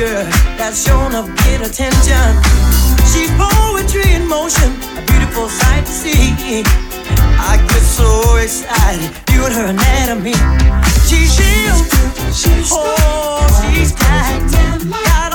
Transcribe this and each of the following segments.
figure that's shown of get attention. She's poetry in motion, a beautiful sight to see. I get so excited viewing her anatomy. She's she's, she's oh, she's tight.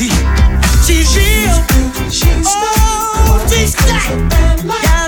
She's G.G. Oh, G-Stack.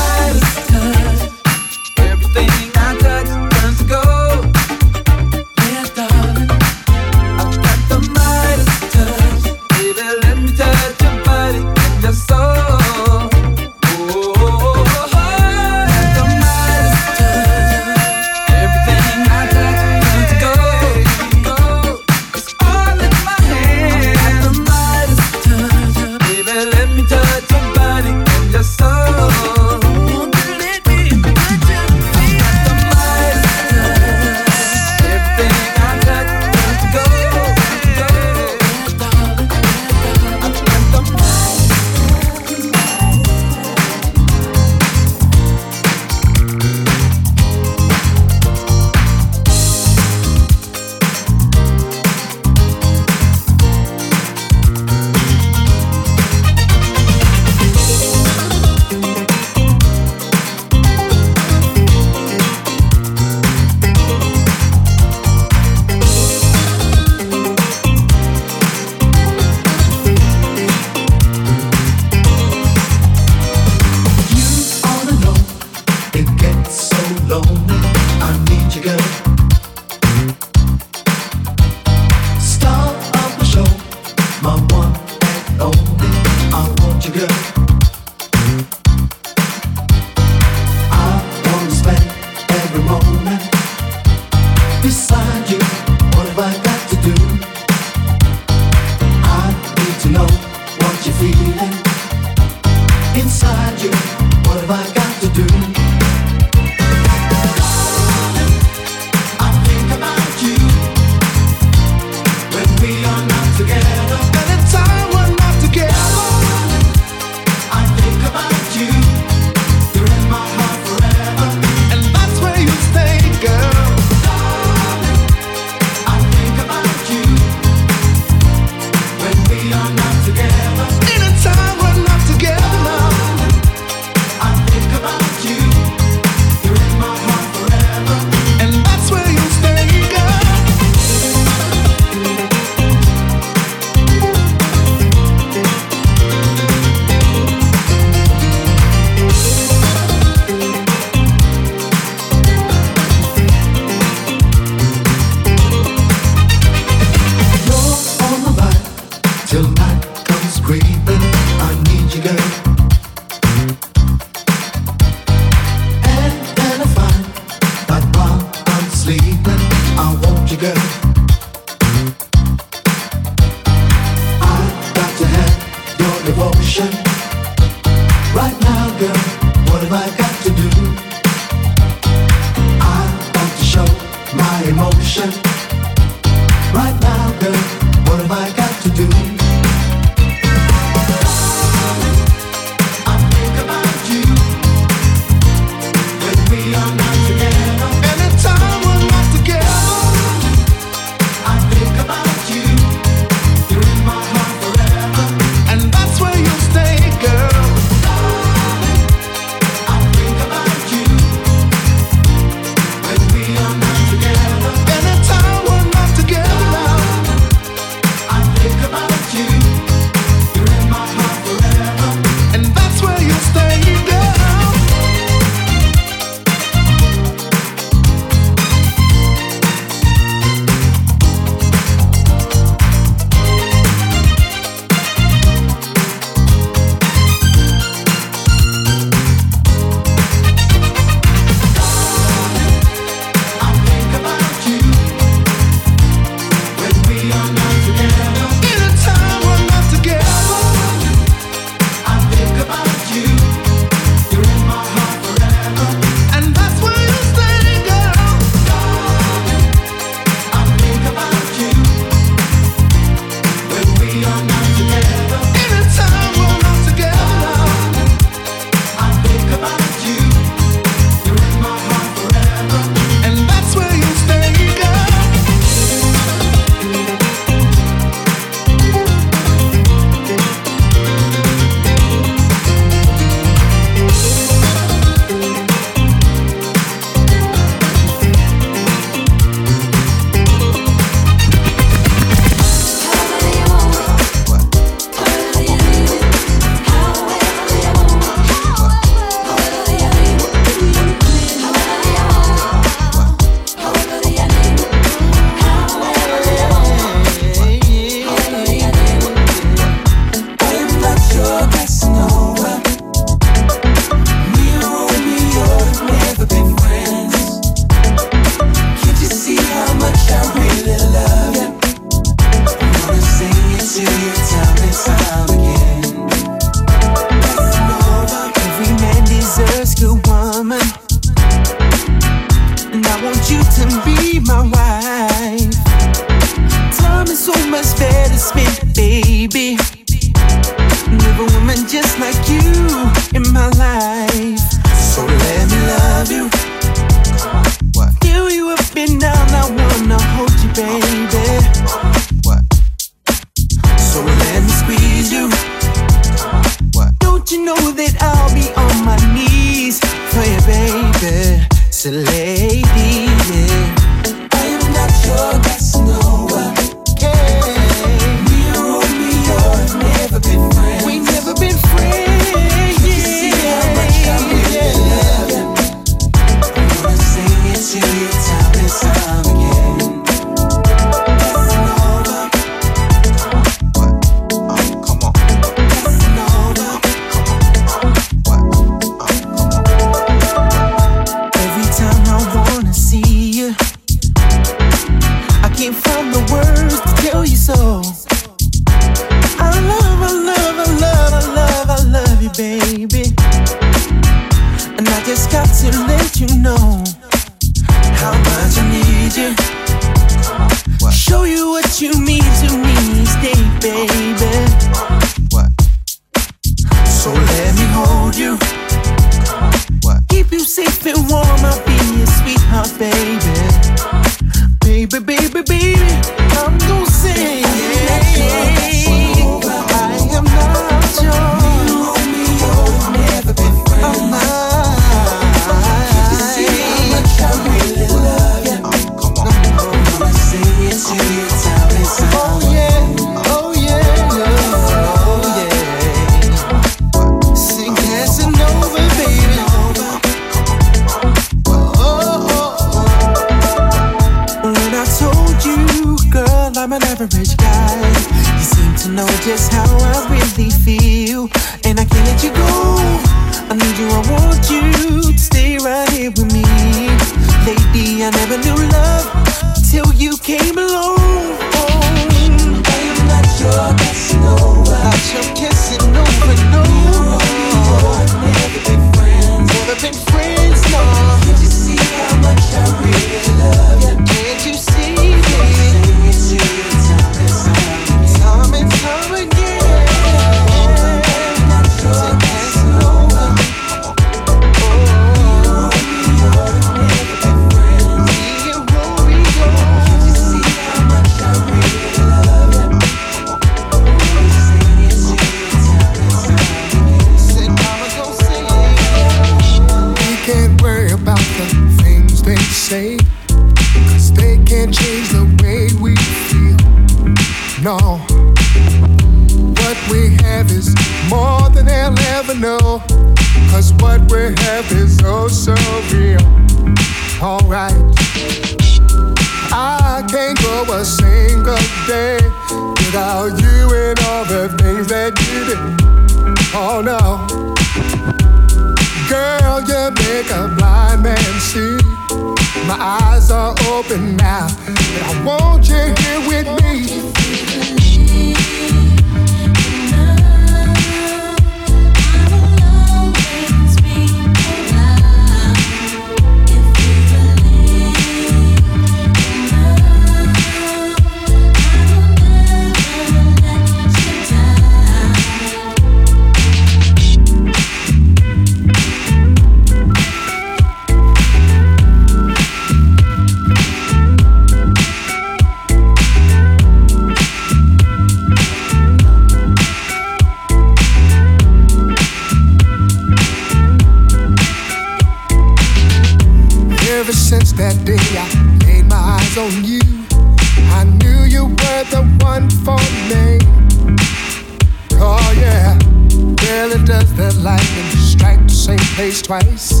Does the lightning strike the same place twice?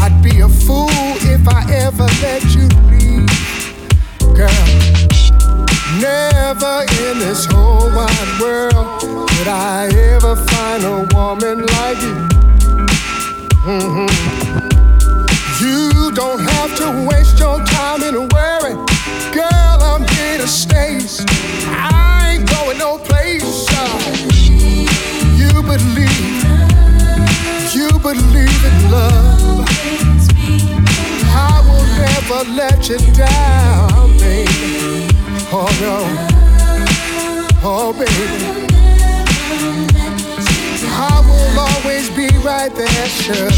I'd be a fool if I ever let you leave, girl. Never in this whole wide world would I ever find a woman like you. Mm-hmm. You don't have to waste your time in worry. Girl, I'm here to stay. I ain't going no place. You believe, you believe in love. I will never let you down, baby. Oh no, oh baby. I will always be right there, sure.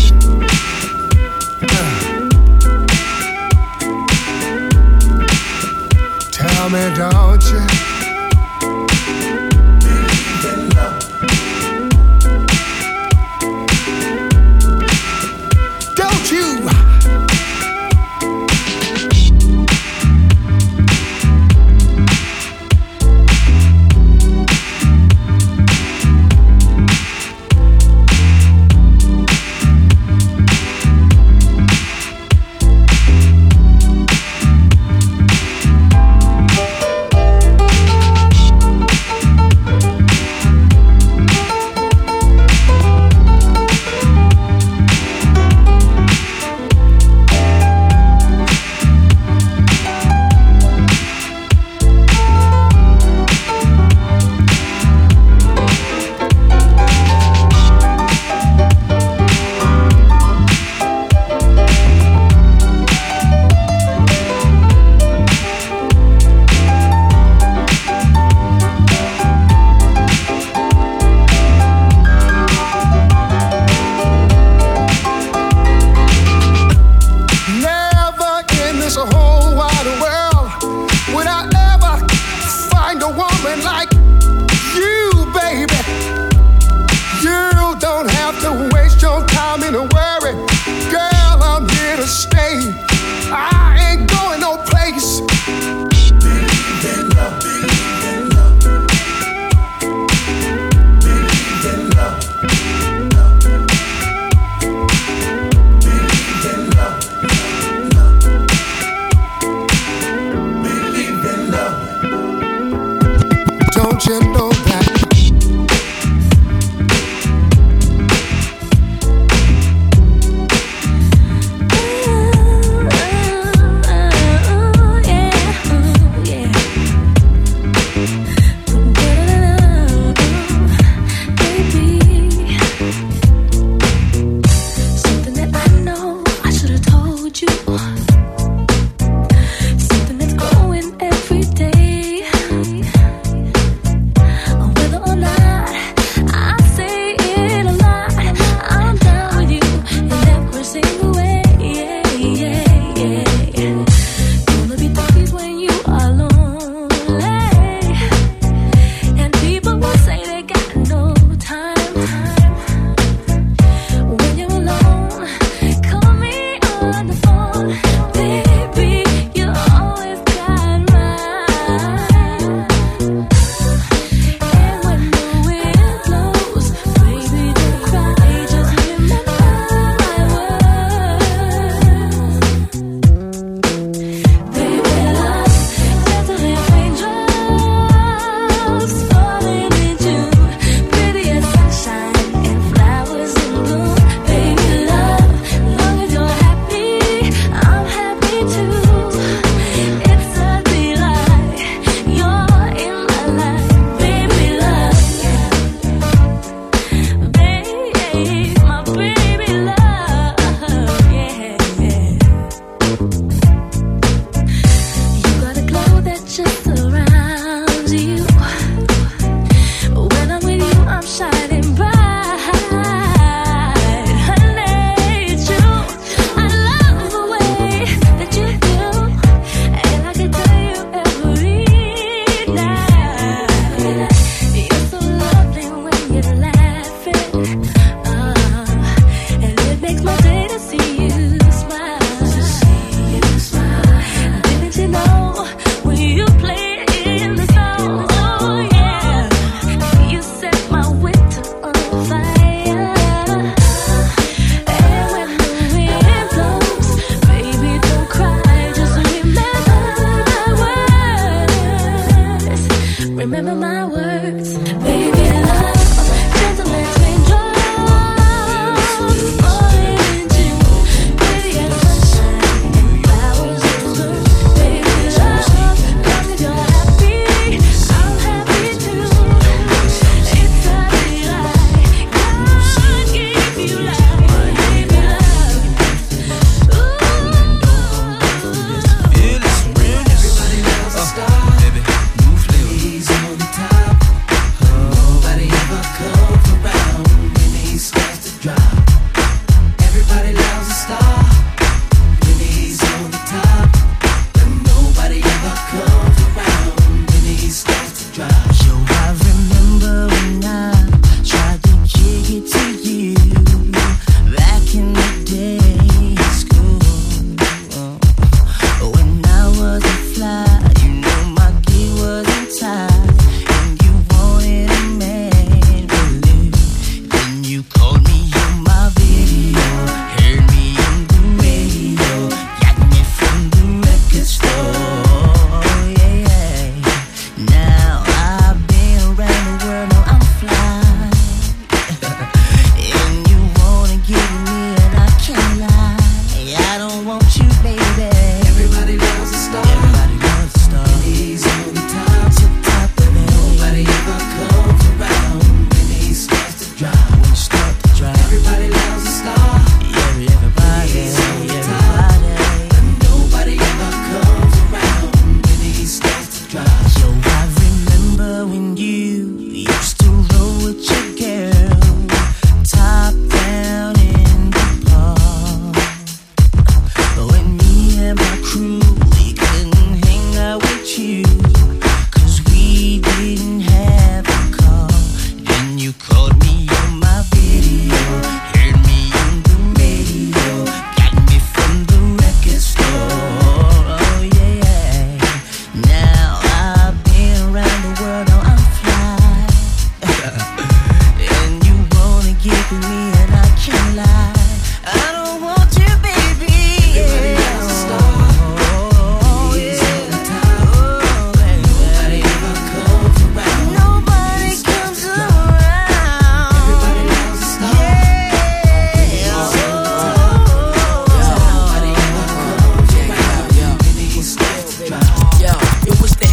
Tell me, don't you?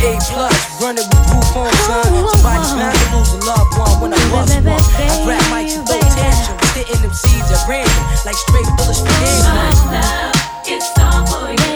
A plus, running with roof on, son. Somebody's bound to lose a loved one when I one. I grab mics and throw tantrums, them seeds at random, like straight bullets for. It's time for you.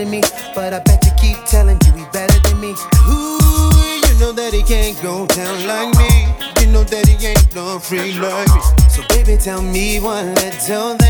Than me, but I bet you keep telling you he better than me. Ooh, you know that he can't go down like me. You know that he ain't no free like me. So baby, tell me one little thing.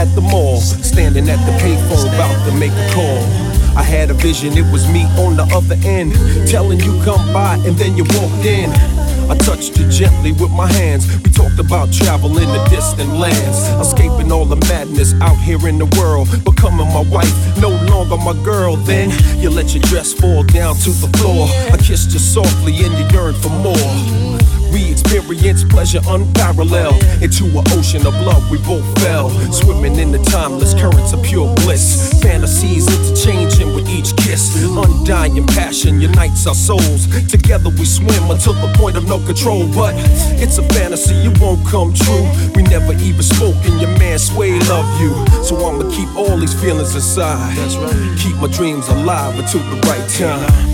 At the mall, standing at the payphone, about to make a call. I had a vision, it was me on the other end, telling you come by, and then you walked in. I touched you gently with my hands. We talked about traveling to distant lands, escaping all the madness out here in the world, becoming my wife, no longer my girl. Then you let your dress fall down to the floor. I kissed you softly, and you yearned for more. We experienced pleasure unparalleled. Into an ocean of love, we both fell. Swimming in the timeless currents of pure bliss. Fantasies interchanging with each kiss. Undying passion unites our souls. Together we swim until the point of no control. But it's a fantasy, it won't come true. We never even spoke, and your man Sway love you. So I'ma keep all these feelings inside. Keep my dreams alive until the right time.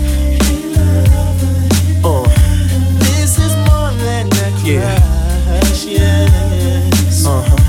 yeah. Yes, yes. Uh huh.